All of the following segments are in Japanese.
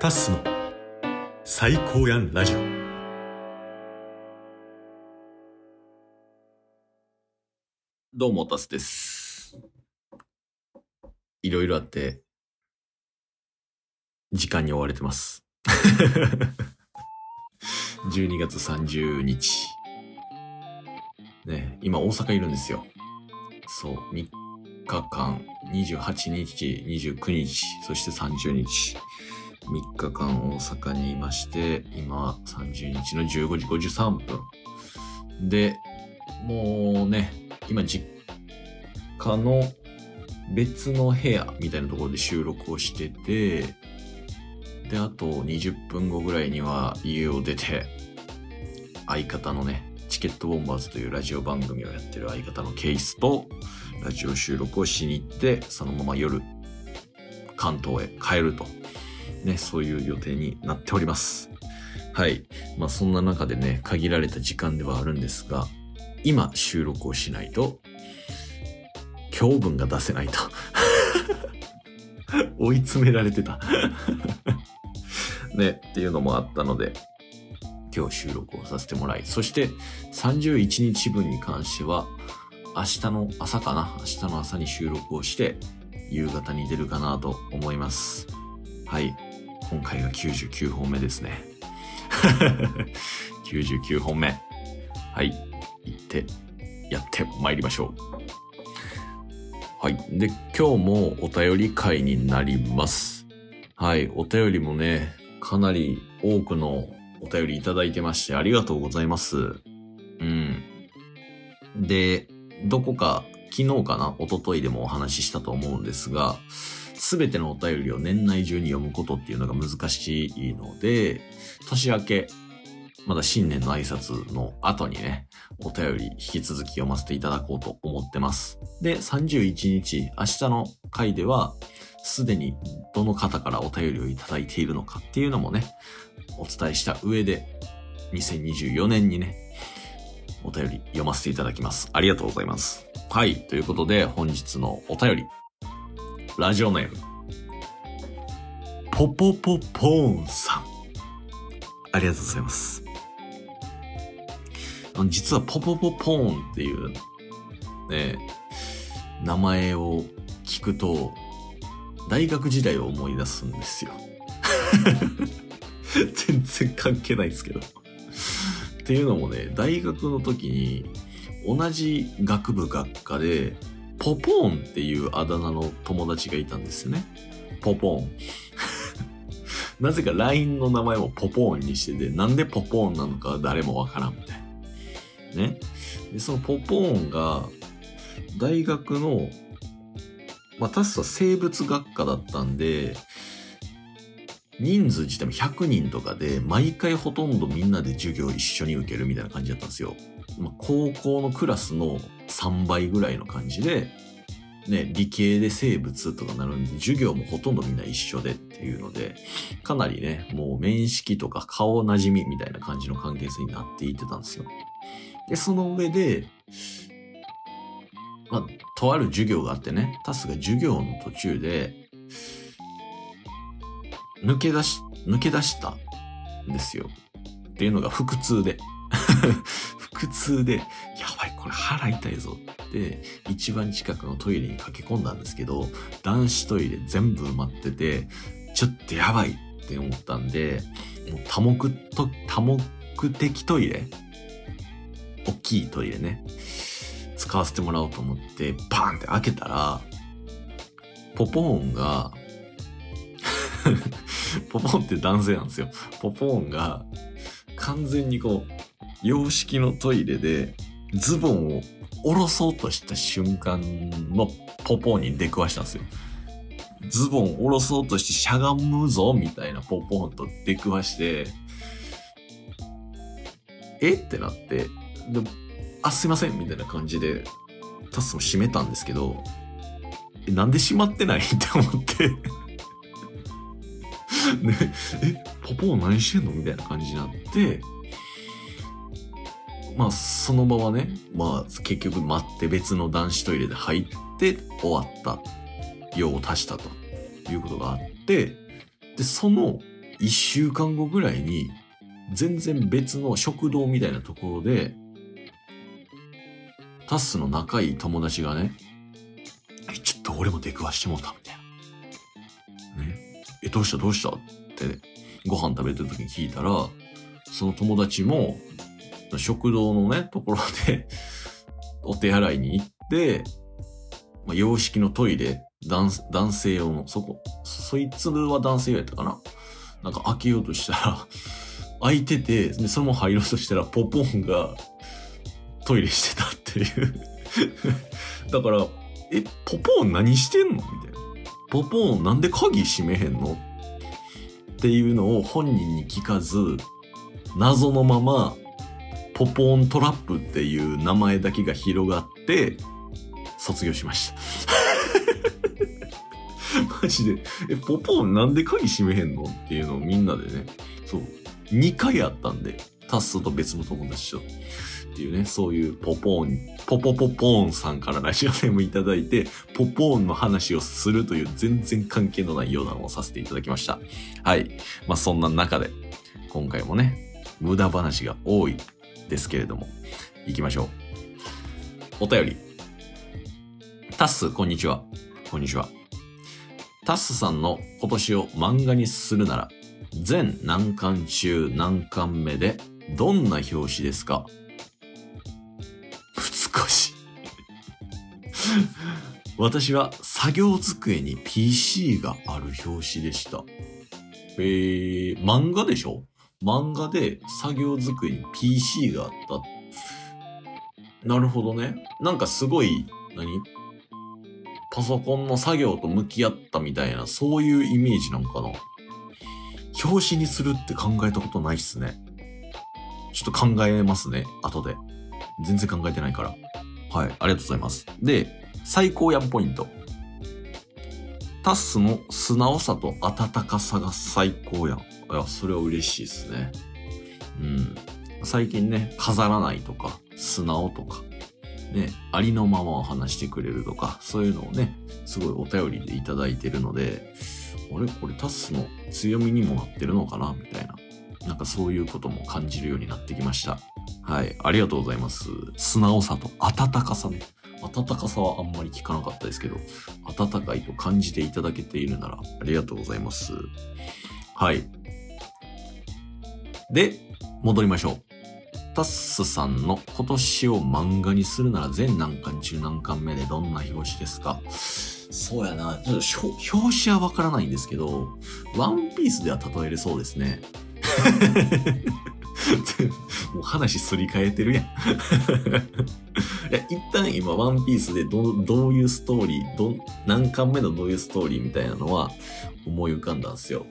タッスの最高やんラジオどうも、タスです。いろいろあって、時間に追われてます。12月30日。ね、今大阪いるんですよ。そう、3日間、28日、29日、そして30日。3日間大阪にいまして、今30日の15時53分。で、もうね、今実家の別の部屋みたいなところで収録をしてて、で、あと20分後ぐらいには家を出て、相方のね、チケットボンバーズというラジオ番組をやってる相方のケースと、ラジオ収録をしに行って、そのまま夜、関東へ帰ると。ね、そういう予定になっております。はい。まあそんな中でね、限られた時間ではあるんですが、今収録をしないと、教文が出せないと。追い詰められてた。ね、っていうのもあったので、今日収録をさせてもらい、そして31日分に関しては、明日の朝かな明日の朝に収録をして、夕方に出るかなと思います。はい。今回が99本目ですね。99本目。はい。行って、やって参りましょう。はい。で、今日もお便り会になります。はい。お便りもね、かなり多くのお便りいただいてまして、ありがとうございます。うん。で、どこか、昨日かな？一昨日でもお話ししたと思うんですが、すべてのお便りを年内中に読むことっていうのが難しいので、年明け、まだ新年の挨拶の後にね、お便り引き続き読ませていただこうと思ってます。で、31日、明日の回では、すでにどの方からお便りをいただいているのかっていうのもね、お伝えした上で、2024年にね、お便り読ませていただきます。ありがとうございます。はい。ということで、本日のお便り。ラジオネーム。ポポポポーンさん。ありがとうございます。あの実はポポポポーンっていう、ね、名前を聞くと、大学時代を思い出すんですよ。全然関係ないですけど。っていうのもね、大学の時に同じ学部学科で、ポポーンっていうあだ名の友達がいたんですよね。ポポーン。なぜか LINE の名前もポポーンにしてて、なんでポポーンなのか誰もわからんみたいな。ね。で、そのポポーンが、大学の、まあ、タスは生物学科だったんで、人数自体も100人とかで、毎回ほとんどみんなで授業一緒に受けるみたいな感じだったんですよ。まあ、高校のクラスの3倍ぐらいの感じで、ね、理系で生物とかなるんで、授業もほとんどみんな一緒でっていうので、かなりね、もう面識とか顔なじみみたいな感じの関係性になっていってたんですよ。で、その上で、まあ、とある授業があってね、タスが授業の途中で、抜け出し、抜け出したんですよ。っていうのが腹痛で。腹痛で、やばい、これ腹痛いぞって、一番近くのトイレに駆け込んだんですけど、男子トイレ全部埋まってて、ちょっとやばいって思ったんで、もう多目と、多目的トイレ大きいトイレね。使わせてもらおうと思って、パーンって開けたら、ポポーンが、ポポーンって男性なんですよ。ポポーンが、完全にこう、洋式のトイレで、ズボンを下ろそうとした瞬間のポポーンに出くわしたんですよ。ズボン下ろそうとしてしゃがむぞみたいなポポーンと出くわして、え？ってなって、であ、すいませんみたいな感じで、タスも閉めたんですけど、えなんで閉まってない？って思って、ね、え、ポポーン何してんの？みたいな感じになって、まあ、その場はね、まあ、結局待って別の男子トイレで入って終わった。用を足したということがあって、で、その1週間後ぐらいに、全然別の食堂みたいなところで、タッスの仲いい友達がね、え、ちょっと俺も出くわしてもうた、みたいな。ね。え、どうしたどうした？って、ご飯食べてる時に聞いたら、その友達も、食堂のね、ところで、お手洗いに行って、まあ、洋式のトイレ、男男性用の、そこ、そいつは男性用やったかななんか開けようとしたら、開いてて、で、そのまま入ろうとしたら、ポポンがトイレしてたっていう。だから、え、ポポン何してんの？みたいな。ポポンなんで鍵閉めへんの？っていうのを本人に聞かず、謎のまま、ポポーントラップっていう名前だけが広がって、卒業しました。マジで、え、ポポーンなんで鍵閉めへんのっていうのをみんなでね、そう、2回あったんで、タッスと別の友達と。っていうね、そういうポポーン、ポポポポーンさんからラジオネームいただいて、ポポーンの話をするという全然関係のない余談をさせていただきました。はい。まあそんな中で、今回もね、無駄話が多いですけれども、行きましょう。お便り。タッス、こんにちは。こんにちは。タッスさんの今年を漫画にするなら、全何巻中何巻目でどんな表紙ですか？難しい。私は作業机に PC がある表紙でした。えー、漫画でしょ？漫画で作業机に PC があった。なるほどね。なんかすごい、何？パソコンの作業と向き合ったみたいな、そういうイメージなんかな。表紙にするって考えたことないっすね。ちょっと考えますね、後で。全然考えてないから。はい、ありがとうございます。で、最高やんポイント。タッスの素直さと温かさが最高やん。いや、それは嬉しいですね。うん。最近ね、飾らないとか、素直とか、ね、ありのままを話してくれるとか、そういうのをね、すごいお便りでいただいてるので、あれ？これタスの強みにもなってるのかな？みたいな。なんかそういうことも感じるようになってきました。はい。ありがとうございます。素直さと温かさね。温かさはあんまり聞かなかったですけど、温かいと感じていただけているならありがとうございます。はい。で、戻りましょう。タッスさんの今年を漫画にするなら全何巻中何巻目でどんな表紙ですか？そうやな。ちょっと表紙はわからないんですけど、ワンピースでは例えれそうですね。もう話すり替えてるやん。いや一旦今ワンピースでどどういうストーリー、ど何巻目のどういうストーリーみたいなのは思い浮かんだんですよ。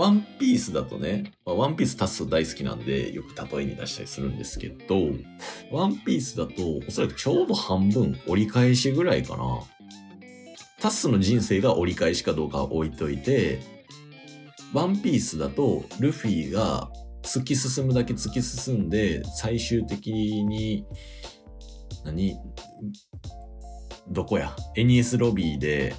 ワンピースだとね、まあワンピースタッス大好きなんでよく例えに出したりするんですけど、ワンピースだとおそらくちょうど半分折り返しぐらいかな。タッスの人生が折り返しかどうか置いといて、ワンピースだとルフィが突き進むだけ突き進んで、最終的に、何？どこや ?NES ロビーで、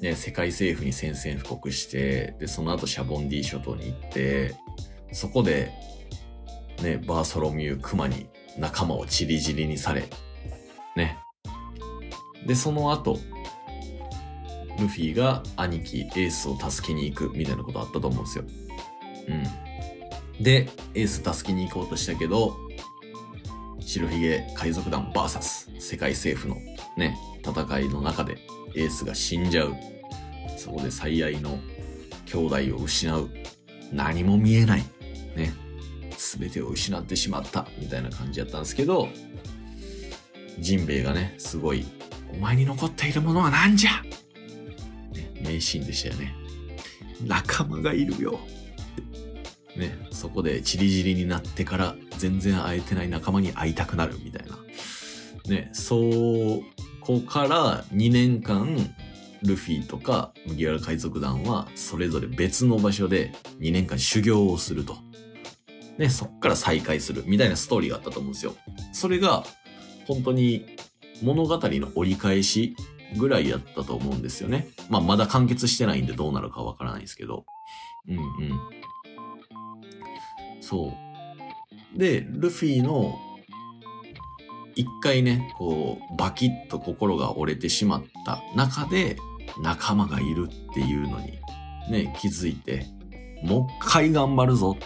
ね、世界政府に宣戦布告して、で、その後シャボンディ諸島に行って、そこで、ね、バーソロミュー、クマに仲間をチリジリにされ、ね。で、その後、ルフィが兄貴エースを助けに行くみたいなことあったと思うんですよ。うん。で、エース助けに行こうとしたけど、白ひげ海賊団 VS 世界政府のね、戦いの中でエースが死んじゃう。そこで最愛の兄弟を失う。何も見えない。ね。すべてを失ってしまった。みたいな感じやったんですけど、ジンベエがね、すごい、お前に残っているものは何じゃ？ね、名シーンでしたよね。仲間がいるよ。ね、そこでチリジリになってから全然会えてない仲間に会いたくなるみたいな。ね、そうこから2年間、ルフィとか麦わら海賊団はそれぞれ別の場所で2年間修行をすると。ね、そっから再会するみたいなストーリーがあったと思うんですよ。それが本当に物語の折り返しぐらいやったと思うんですよね。まあ、まだ完結してないんでどうなるかわからないですけど。うんうん。そう。で、ルフィの、一回ね、こう、バキッと心が折れてしまった中で、仲間がいるっていうのに、ね、気づいて、もう一回頑張るぞ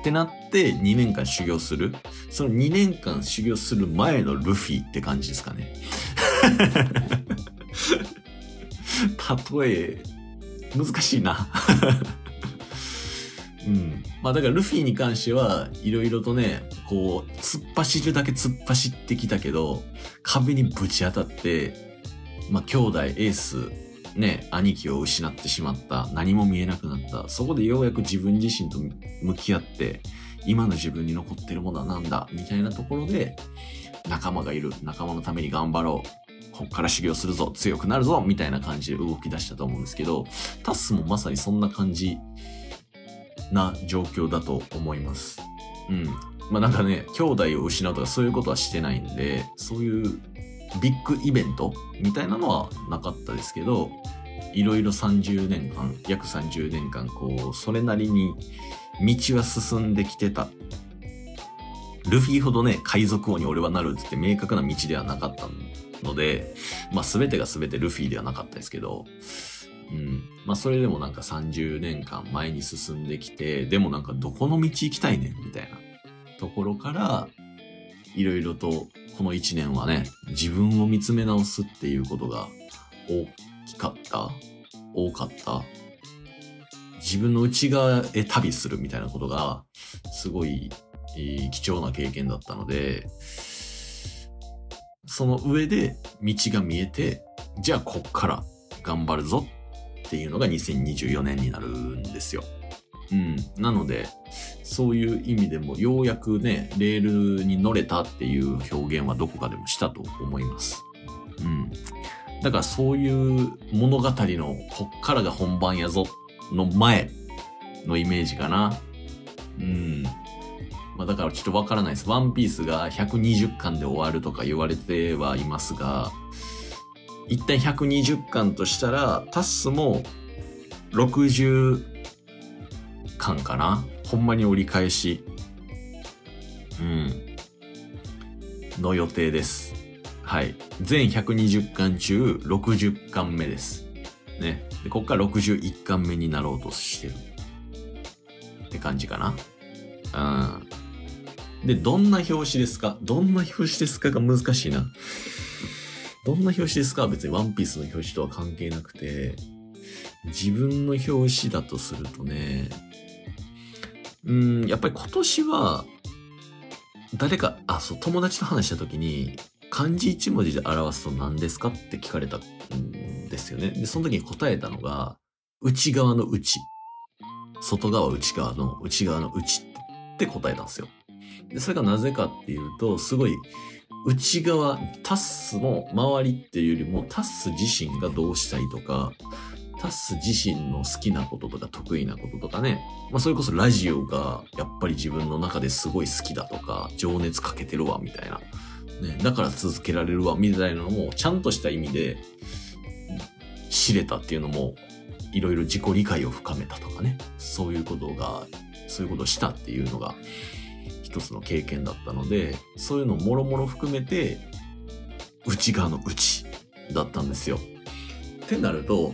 ってなって2年間修行する。その2年間修行する前のルフィって感じですかね。例え、難しいな。うん。まあだからルフィに関しては、いろいろとね、こう、突っ走るだけ突っ走ってきたけど、壁にぶち当たって、まあ兄弟、エース、ね、兄貴を失ってしまった。何も見えなくなった。そこでようやく自分自身と向き合って、今の自分に残ってるものは何だ？みたいなところで、仲間がいる。仲間のために頑張ろう。こっから修行するぞ。強くなるぞ。みたいな感じで動き出したと思うんですけど、タスもまさにそんな感じな状況だと思います。うん。まあなんかね、兄弟を失うとかそういうことはしてないんで、そういうビッグイベントみたいなのはなかったですけど、いろいろ30年間、約30年間、こう、それなりに道は進んできてた。ルフィほどね、海賊王に俺はなるって明確な道ではなかったので、まあ全てが全てルフィではなかったですけど、うん。まあそれでもなんか30年間前に進んできて、でもなんかどこの道行きたいねんみたいなところから、いろいろとこの1年はね、自分を見つめ直すっていうことが大きかった多かった自分の内側へ旅するみたいなことが、すごい、えー貴重な経験だったので、その上で道が見えて、じゃあこっから頑張るぞっていうのが2024年になるんですよ。うん。なので、そういう意味でもようやくね、レールに乗れたっていう表現はどこかでもしたと思います。うん。だからそういう物語のこっからが本番やぞの前のイメージかな。うん。まあだからちょっとわからないです。ワンピースが120巻で終わるとか言われてはいますが、一旦120巻としたら、タッスも60巻かなほんまに折り返し。うん。の予定です。はい。全120巻中60巻目です。ね。で、こっから61巻目になろうとしてる。って感じかな。うん。で、どんな表紙ですか？どんな表紙ですかが難しいな。どんな表紙ですか別にワンピースの表紙とは関係なくて、自分の表紙だとするとね、うん、やっぱり今年は、誰か、あ、そう、友達と話した時に、漢字一文字で表すと何ですかって聞かれたんですよね。で、その時に答えたのが、内側の内。外側内側の内側の内って答えたんですよ。で、それがなぜかっていうと、すごい、内側、タッスの周りっていうよりも、タッス自身がどうしたいとか、タス自身の好きなこととか得意なこととかね。まあそれこそラジオがやっぱり自分の中ですごい好きだとか、情熱かけてるわ、みたいな。ね、だから続けられるわ、みたいなのも、ちゃんとした意味で知れたっていうのも、いろいろ自己理解を深めたとかね。そういうことが、そういうことをしたっていうのが、一つの経験だったので、そういうのもろもろ含めて、内側の内だったんですよ。ってなると、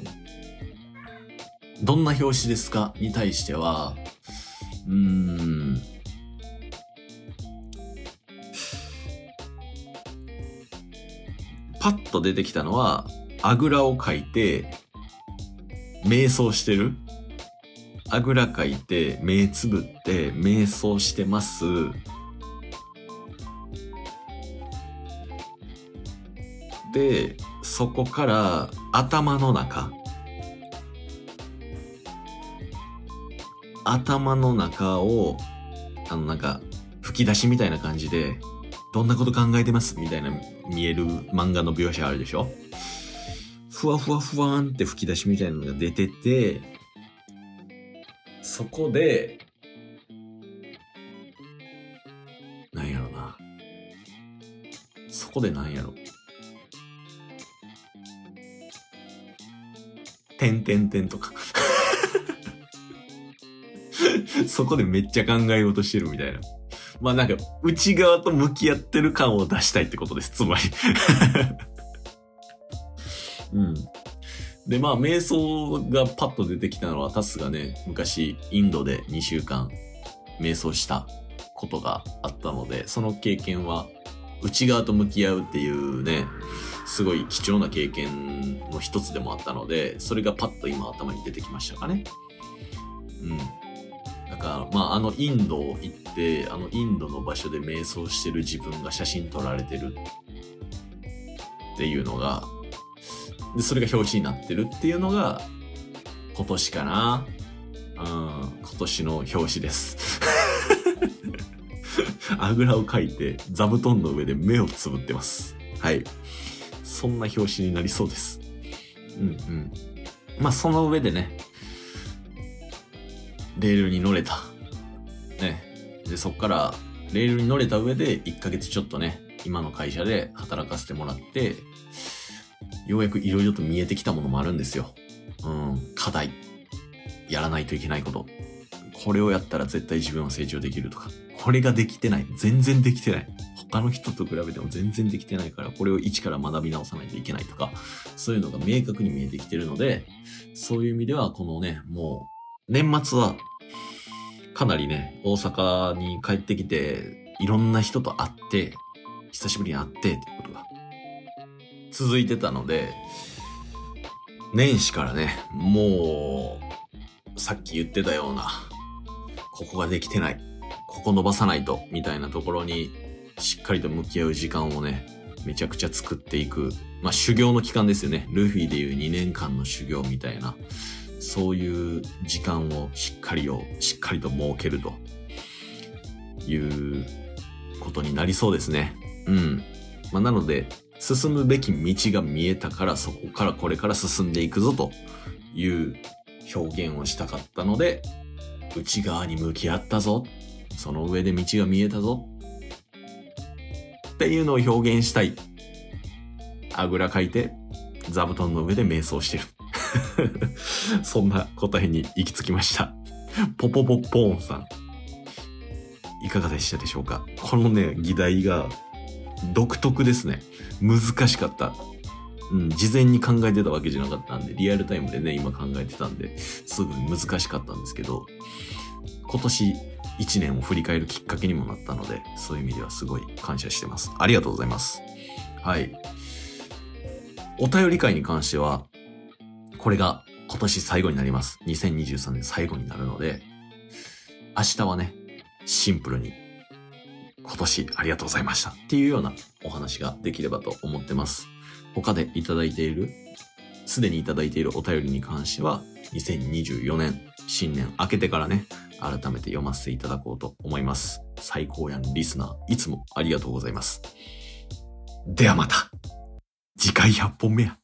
どんな表紙ですかに対しては、うーん、パッと出てきたのは、あぐらをかいて、瞑想してるあぐらかいて、目つぶって、瞑想してます。で、そこから頭の中。頭の中を、あのなんか、吹き出しみたいな感じで、どんなこと考えてます？みたいな見える漫画の描写あるでしょ？ふわふわふわーんって吹き出しみたいなのが出てて、そこで、なんやろな。そこでなんやろ。てんてんてんとか。そこでめっちゃ考えようとしてるみたいな。まあなんか、内側と向き合ってる感を出したいってことです、つまり。うん。で、まあ、瞑想がパッと出てきたのは、タスがね、昔、インドで2週間、瞑想したことがあったので、その経験は、内側と向き合うっていうね、すごい貴重な経験の一つでもあったので、それがパッと今頭に出てきましたかね。うん。だから、まあ、あのインド行って、あのインドの場所で瞑想してる自分が写真撮られてるっていうのが、で、それが表紙になってるっていうのが、今年かな。うん、今年の表紙です。あぐらをかいて、座布団の上で目をつぶってます。はい。そんな表紙になりそうです。うんうん。まあ、その上でね、レールに乗れた。ね。で、そっから、レールに乗れた上で、1ヶ月ちょっとね、今の会社で働かせてもらって、ようやくいろいろと見えてきたものもあるんですよ。うん、課題。やらないといけないこと。これをやったら絶対自分は成長できるとか。これができてない。全然できてない。他の人と比べても全然できてないから、これを一から学び直さないといけないとか、そういうのが明確に見えてきてるので、そういう意味では、このね、もう、年末は、かなりね、大阪に帰ってきて、いろんな人と会って、久しぶりに会ってってことが続いてたので、年始からね、もう、さっき言ってたような、ここができてない、ここ伸ばさないと、みたいなところに、しっかりと向き合う時間をね、めちゃくちゃ作っていく。まあ、修行の期間ですよね。ルフィでいう2年間の修行みたいな、そういう時間をしっかりを、しっかりと設けるということになりそうですね。うん。まあ、なので、進むべき道が見えたから、そこからこれから進んでいくぞという表現をしたかったので、内側に向き合ったぞ。その上で道が見えたぞ。っていうのを表現したい。あぐらかいて、座布団の上で瞑想してる。そんな答えに行き着きました。ポポポポーンさん。いかがでしたでしょうか？このね、議題が独特ですね。難しかった。うん、事前に考えてたわけじゃなかったんで、リアルタイムでね、今考えてたんで、すぐ難しかったんですけど、今年1年を振り返るきっかけにもなったので、そういう意味ではすごい感謝してます。ありがとうございます。はい。お便り会に関しては、これが今年最後になります。2023年最後になるので、明日はね、シンプルに今年ありがとうございましたっていうようなお話ができればと思ってます。他でいただいている、すでにいただいているお便りに関しては、2024年、新年明けてからね、改めて読ませていただこうと思います。最高やんリスナー、いつもありがとうございます。ではまた、次回100本目や。